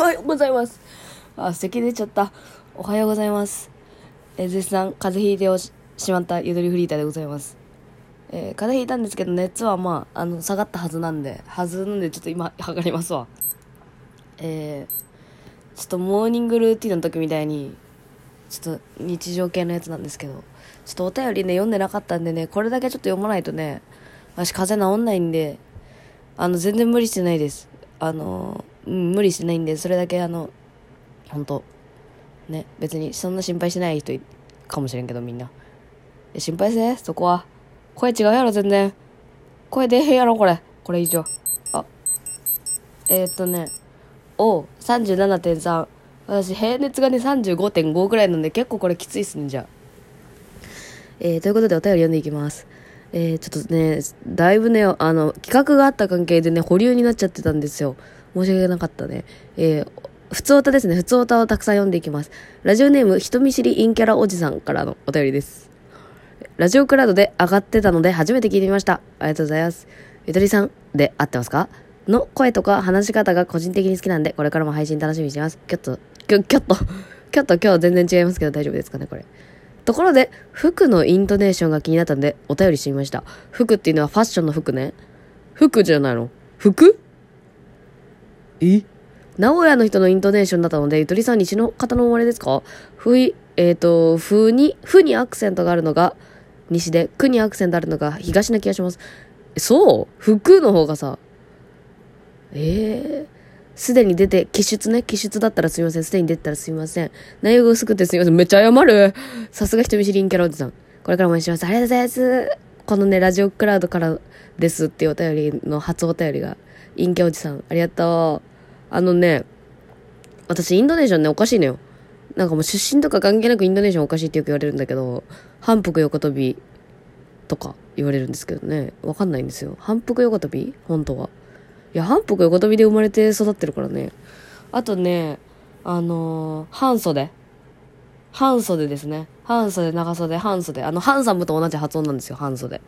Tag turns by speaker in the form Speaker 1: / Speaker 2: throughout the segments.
Speaker 1: おはようございます。あ、咳出ちゃった。おはようございます。えー絶賛、風邪ひいておしまったゆとりフリーターでございます。えー風邪ひいたんですけど、熱はまあ、あの、下がったはずなんで、はずなんで、ちょっと今、測りますわ。えー、ちょっとモーニングルーティンの時みたいに、ちょっと日常系のやつなんですけど、ちょっとお便りね、読んでなかったんでね、これだけちょっと読まないとね、私風邪治んないんで、あの、全然無理してないです。あの、うん、無理してないんで、それだけあの、本当ね、別にそんな心配してない人かもしれんけど、みんな。心配せそこは。声違うやろ、全然。声出へんやろ、これ。これ以上。あ。えー、っとね、お37.3。私、平熱がね、35.5ぐらいなんで、結構これきついっすね、じゃあ。えー、ということでお便り読んでいきます。えー、ちょっとね、だいぶね、あの、企画があった関係でね、保留になっちゃってたんですよ。申し訳なかったね。えー、普通歌ですね。普通歌をたくさん読んでいきます。ラジオネーム、人見知り陰キャラおじさんからのお便りです。ラジオクラウドで上がってたので初めて聞いてみました。ありがとうございます。ゆとりさんで合ってますか？の声とか話し方が個人的に好きなんで、これからも配信楽しみにしてます。キョッと、キョキョッと、キョッと今日全然違いますけど大丈夫ですかね、これ。ところで、服のイントネーションが気になったんで、お便りしてみました。服っていうのはファッションの服ね。服じゃないの？服？え？名古屋の人のイントネーションだったので、ゆとりさん西の方の生まれですか？ふい、えっ、ー、と、ふに、ふにアクセントがあるのが西で、くにアクセントあるのが東な気がします。そう？服の方がさ、ええすでに出て、気出ね。気出だったらすみません。すでに出てたらすみません。内容が薄くてすみません。めっちゃ謝る。さすが人見知りんキャラおじさん。これからもお願いします。ありがとうございます。このね、ラジオクラウドからですっていうお便りの初お便りが、陰キャおじさん。ありがとう。あのね、私インドネションね、おかしいのよ。なんかもう出身とか関係なくインドネションおかしいってよく言われるんだけど、反復横跳びとか言われるんですけどね。わかんないんですよ。反復横跳び？本当は。いや、反復横跳びで生まれて育ってるからね。あとね、あのー、半袖。半袖ですね。半袖、長袖、半袖。あの、ハンサムと同じ発音なんですよ、半袖。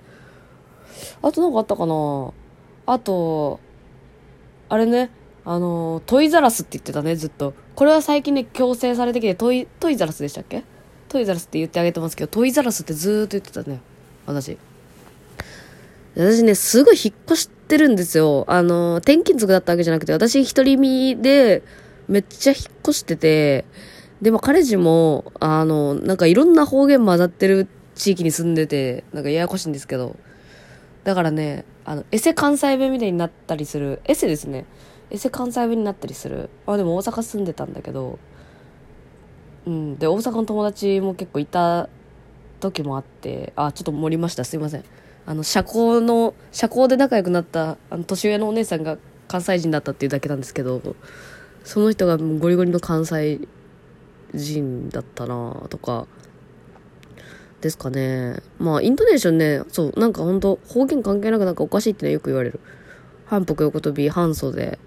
Speaker 1: あとなんかあったかなあと、あれね、あの、トイザラスって言ってたね、ずっと。これは最近ね、強制されてきて、トイ、トイザラスでしたっけ？トイザラスって言ってあげてますけど、トイザラスってずーっと言ってたね。私。私ね、すぐ引っ越してるんですよ。あの、転勤族だったわけじゃなくて、私一人身で、めっちゃ引っ越してて、でも彼氏も、あの、なんかいろんな方言混ざってる地域に住んでて、なんかややこしいんですけど。だからね、あの、エセ関西弁みたいになったりする。エセですね。エセ関西弁になったりする？あ、でも大阪住んでたんだけど、うん。で、大阪の友達も結構いた時もあって、あ、ちょっと盛りました。すいません。あの、社交の、社交で仲良くなった、あの、年上のお姉さんが関西人だったっていうだけなんですけど、その人がもうゴリゴリの関西人だったなとか、ですかね。まあ、イントネーションね、そう、なんかほんと、方言関係なくなんかおかしいってね、よく言われる。反復横跳び、反袖、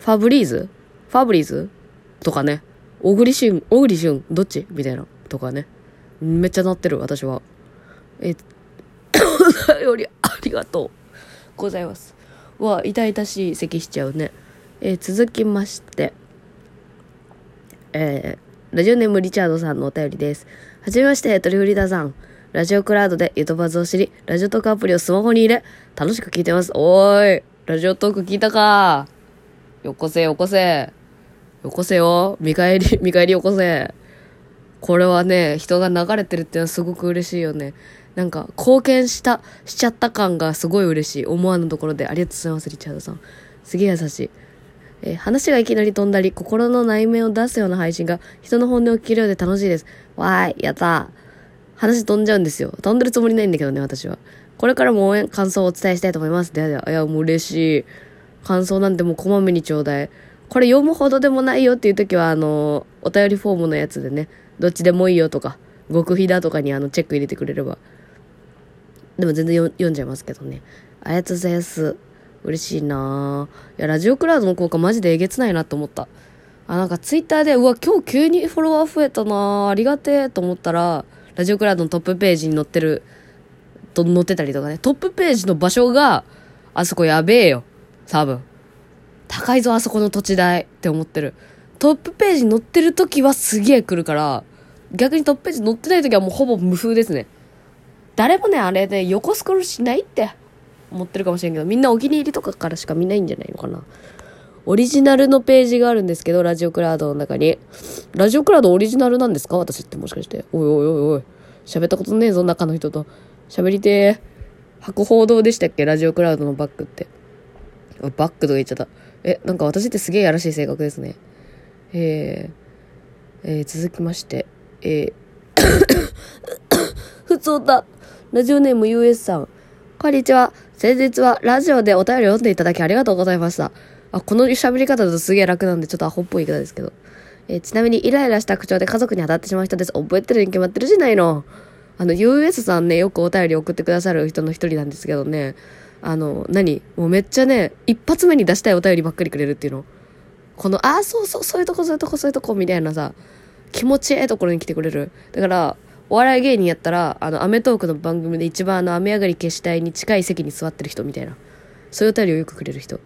Speaker 1: ファブリーズ？ファブリーズ？とかね。小栗旬、小栗旬、どっち？みたいな。とかね。めっちゃなってる、私は。え、お便りありがとうございます。わ、痛々しい咳しちゃうね。え続きまして、えーラジオネームリチャードさんのお便りです。はじめまして、トリフリーダーさん。ラジオクラウドでゆとばずを知り、ラジオトークアプリをスマホに入れ、楽しく聞いてます。おーい、ラジオトーク聞いたかよこせよこせ。よこせよ。見返り、見返りよこせ。これはね、人が流れてるってのはすごく嬉しいよね。なんか、貢献した、しちゃった感がすごい嬉しい。思わぬところで。ありがとうございます、リチャードさん。すげえ優しい。えー話がいきなり飛んだり、心の内面を出すような配信が、人の本音を聞けるようで楽しいです。わーい、やった。話飛んじゃうんですよ。飛んでるつもりないんだけどね、私は。これからも応援、感想をお伝えしたいと思います。ではでは、いや、もう嬉しい。感想なんてもうこまめにちょうだい。これ読むほどでもないよっていう時は、あの、お便りフォームのやつでね、どっちでもいいよとか、極秘だとかにあの、チェック入れてくれれば。でも全然読んじゃいますけどね。ありがとうございます。嬉しいなぁ。いや、ラジオクラウドの効果マジでえげつないなと思った。あ、なんかツイッターで、うわ、今日急にフォロワー増えたなぁ。ありがてえと思ったら、ラジオクラウドのトップページに載ってる、と載ってたりとかね。トップページの場所が、あそこやべえよ。多分。高いぞ、あそこの土地代って思ってる。トップページに載ってる時はすげえ来るから、逆にトップページ載ってない時はもうほぼ無風ですね。誰もね、あれで横スクロールしないって思ってるかもしれんけど、みんなお気に入りとかからしか見ないんじゃないのかな。オリジナルのページがあるんですけど、ラジオクラウドの中に。ラジオクラウドオリジナルなんですか？私ってもしかして。おいおいおいおい。喋ったことねえぞ、中の人と。喋りてー。博報堂でしたっけ？ラジオクラウドのバックって。バックとか言っちゃった。え、なんか私ってすげえやらしい性格ですね。えー、えー、続きまして、えー、ふつおた。ラジオネーム US さん。こんにちは。先日はラジオでお便りを読んでいただきありがとうございました。あ、この喋り方だとすげえ楽なんでちょっとアホっぽい言い方ですけど。えーちなみにイライラした口調で家族に当たってしまう人です。覚えてるに決まってるじゃないの。あの、US さんね、よくお便り送ってくださる人の一人なんですけどね。あの、何もうめっちゃね、一発目に出したいお便りばっかりくれるっていうの。この、ああ、そうそう、そういうとこ、そういうとこ、そういうとこ、みたいなさ、気持ちええところに来てくれる。だから、お笑い芸人やったら、あの、アメトークの番組で一番あの、雨上がり消したいに近い席に座ってる人みたいな。そういうお便りをよくくれる人。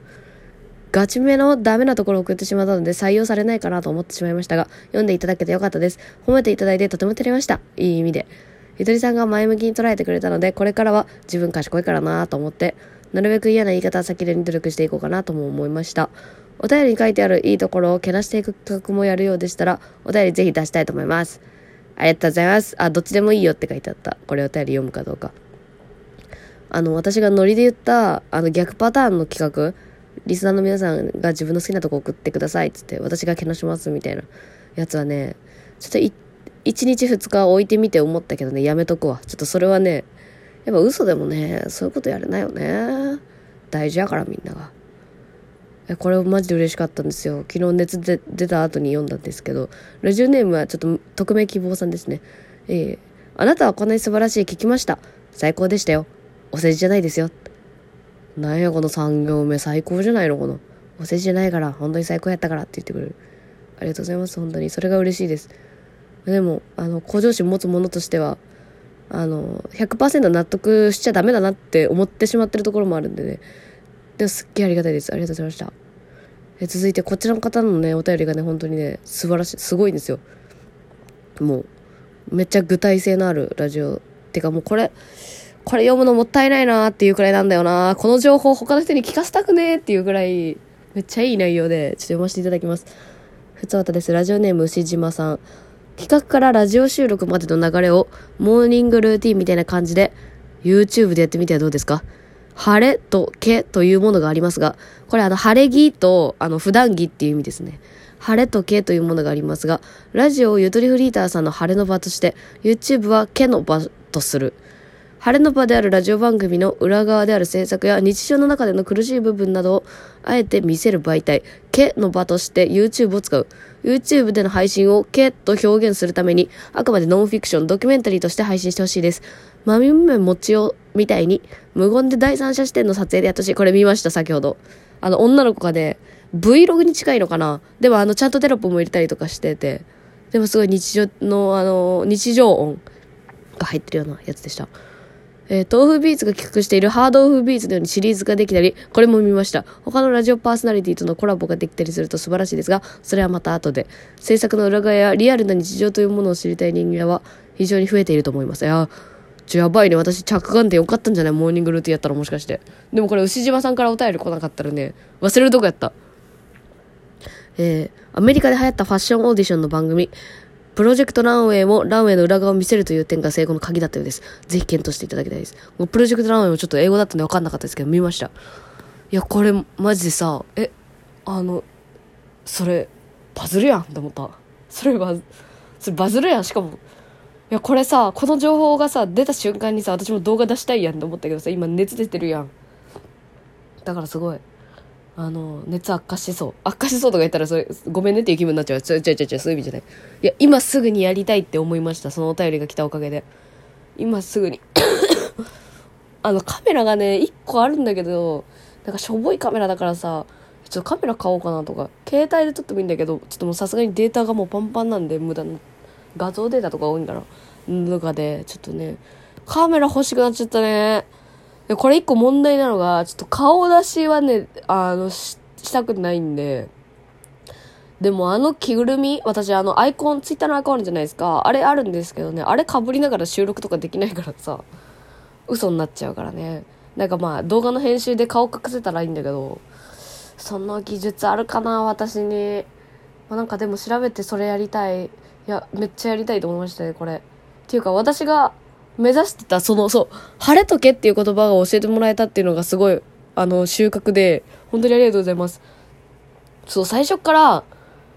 Speaker 1: ガチめのダメなところを送ってしまったので採用されないかなと思ってしまいましたが、読んでいただけてよかったです。褒めていただいてとても照れました。いい意味で。ゆとりさんが前向きに捉えてくれたので、これからは自分賢いからなと思って、なるべく嫌な言い方は避けるように努力していこうかなとも思いました。お便りに書いてあるいいところをけなしていく企画もやるようでしたら、お便りぜひ出したいと思います。ありがとうございます。あ、どっちでもいいよって書いてあった。これお便り読むかどうか。あの、私がノリで言った、あの、逆パターンの企画、リスナーの皆さんが自分の好きなとこ送ってくださいっつって、私がけなしますみたいなやつはね、ちょっと、1日2日置いてみて思ったけどね、やめとくわ。ちょっとそれはね、やっぱ嘘でもね、そういうことやれないよね。大事やからみんなが。えこれマジで嬉しかったんですよ。昨日熱で出た後に読んだんですけど、ラジオネームはちょっと匿名希望さんですね。えーあなたはこんなに素晴らしい聞きました。最高でしたよ。お世辞じゃないですよ。なんやこの3行目最高じゃないのこの。お世辞じゃないから、本当に最高やったからって言ってくれる。ありがとうございます、本当に。それが嬉しいです。でも、あの、向上心持つ者としては、あの、100%納得しちゃダメだなって思ってしまってるところもあるんでね。でもすっげえありがたいです。ありがとうございました。え続いて、こちらの方のね、お便りがね、本当にね、素晴らしい、すごいんですよ。もう、めっちゃ具体性のあるラジオ。てかもうこれ、これ読むのもったいないなっていうくらいなんだよなこの情報他の人に聞かせたくねーっていうくらい、めっちゃいい内容で、ちょっと読ませていただきます。ふつおたです。ラジオネーム牛島さん。企画からラジオ収録までの流れを、モーニングルーティンみたいな感じで、YouTube でやってみてはどうですか？晴れとけというものがありますが、これあの、晴れ着と、あの、普段着っていう意味ですね。晴れとけというものがありますが、ラジオをゆとりフリーターさんの晴れの場として、YouTube はけの場とする。晴れの場であるラジオ番組の裏側である制作や日常の中での苦しい部分などをあえて見せる媒体、けの場として YouTube を使う。YouTube での配信をけと表現するために、あくまでノンフィクション、ドキュメンタリーとして配信してほしいです。まみむめもちおみたいに、無言で第三者視点の撮影でやってほしい。これ見ました、先ほど。あの、女の子がね、Vlog に近いのかな？でもあの、ちゃんとテロップも入れたりとかしてて、でもすごい日常の、あの、日常音が入ってるようなやつでした。えー豆腐ビーツが企画しているハードオフビーツのようにシリーズができたり、これも見ました。他のラジオパーソナリティとのコラボができたりすると素晴らしいですが、それはまた後で。制作の裏側やリアルな日常というものを知りたい人間は非常に増えていると思います。いや、ちょ、やばいね。私着眼点よかったんじゃない？モーニングルーティンやったらもしかして。でもこれ牛島さんからお便り来なかったらね、忘れるとこやった。えーアメリカで流行ったファッションオーディションの番組、プロジェクトランウェイもランウェイの裏側を見せるという点が成功の鍵だったようです。ぜひ検討していただきたいです。もうプロジェクトランウェイもちょっと英語だったんで分かんなかったですけど、見ました。いや、これ、マジでさ、え、あの、それ、バズるやんって思った。それバズ、それバズるやん。しかも、いや、これさ、この情報がさ、出た瞬間にさ、私も動画出したいやんって思ったけどさ、今熱出てるやん。だからすごい。あの、熱悪化しそう。悪化しそうとか言ったら、それ、ごめんねっていう気分になっちゃう。ちょいちょいちょちょ、そういう意味じゃない。いや、今すぐにやりたいって思いました。そのお便りが来たおかげで。今すぐに。あの、カメラがね、1個あるんだけど、なんかしょぼいカメラだからさ、ちょっとカメラ買おうかなとか、携帯で撮ってもいいんだけど、ちょっともうさすがにデータがもうパンパンなんで、無駄な、画像データとか多いんだな。とかで、ちょっとね、カメラ欲しくなっちゃったね。でこれ一個問題なのが、ちょっと顔出しはね、あの、し、したくないんで、でもあの着ぐるみ、私あのアイコン、ツイッターのアイコンあるじゃないですか。あれあるんですけどね、あれ被りながら収録とかできないからさ、嘘になっちゃうからね。なんかまあ動画の編集で顔隠せたらいいんだけど、その技術あるかな、私に。まあ、なんかでも調べてそれやりたい。いや、めっちゃやりたいと思いましたね、これ。っていうか私が目指してた、その、そう、晴れとけっていう言葉が教えてもらえたっていうのがすごい、あの、収穫で、本当にありがとうございます。そう、最初から、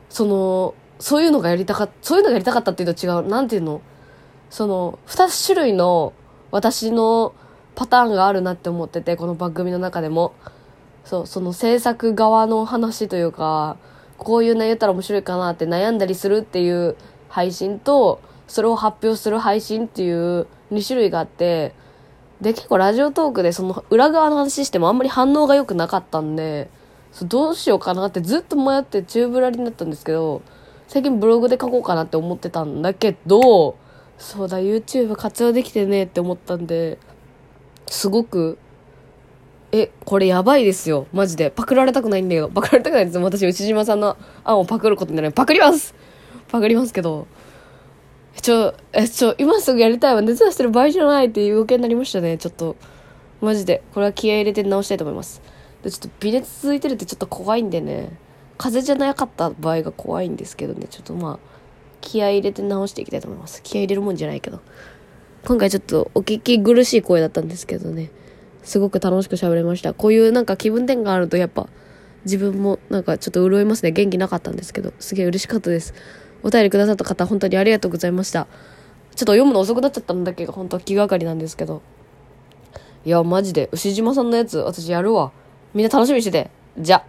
Speaker 1: その、そういうのがやりたかった、そういうのがやりたかったっていうと違う。なんていうの？その、二種類の私のパターンがあるなって思ってて、この番組の中でも。そう、その制作側の話というか、こういう内容ったら面白いかなって悩んだりするっていう配信と、それを発表する配信っていう2種類があって、で、結構ラジオトークでその裏側の話してもあんまり反応が良くなかったんで、どうしようかなってずっと迷って宙ぶらりになったんですけど、最近ブログで書こうかなって思ってたんだけど、そうだ、YouTube 活用できてねって思ったんで、すごく、え、これやばいですよ。マジで。パクられたくないんだけど。パクられたくないです。私、内島さんの案をパクることになる。パクりますパクりますけど。ちょ、え、ちょ、今すぐやりたいわ。熱出してる場合じゃないっていう余計になりましたね。ちょっと。マジで。これは気合入れて直したいと思います。で、ちょっと微熱続いてるってちょっと怖いんでね。風邪じゃなかった場合が怖いんですけどね。ちょっとまあ、気合入れて直していきたいと思います。気合入れるもんじゃないけど。今回ちょっとお聞き苦しい声だったんですけどね。すごく楽しく喋れました。こういうなんか気分転換あるとやっぱ自分もなんかちょっと潤いますね。元気なかったんですけど、すげえ嬉しかったです。お便りくださった方本当にありがとうございました。ちょっと読むの遅くなっちゃったんだけど、本当は気がかりなんですけど。いや、マジで、牛島さんのやつ私やるわ。みんな楽しみにしてて。じゃ。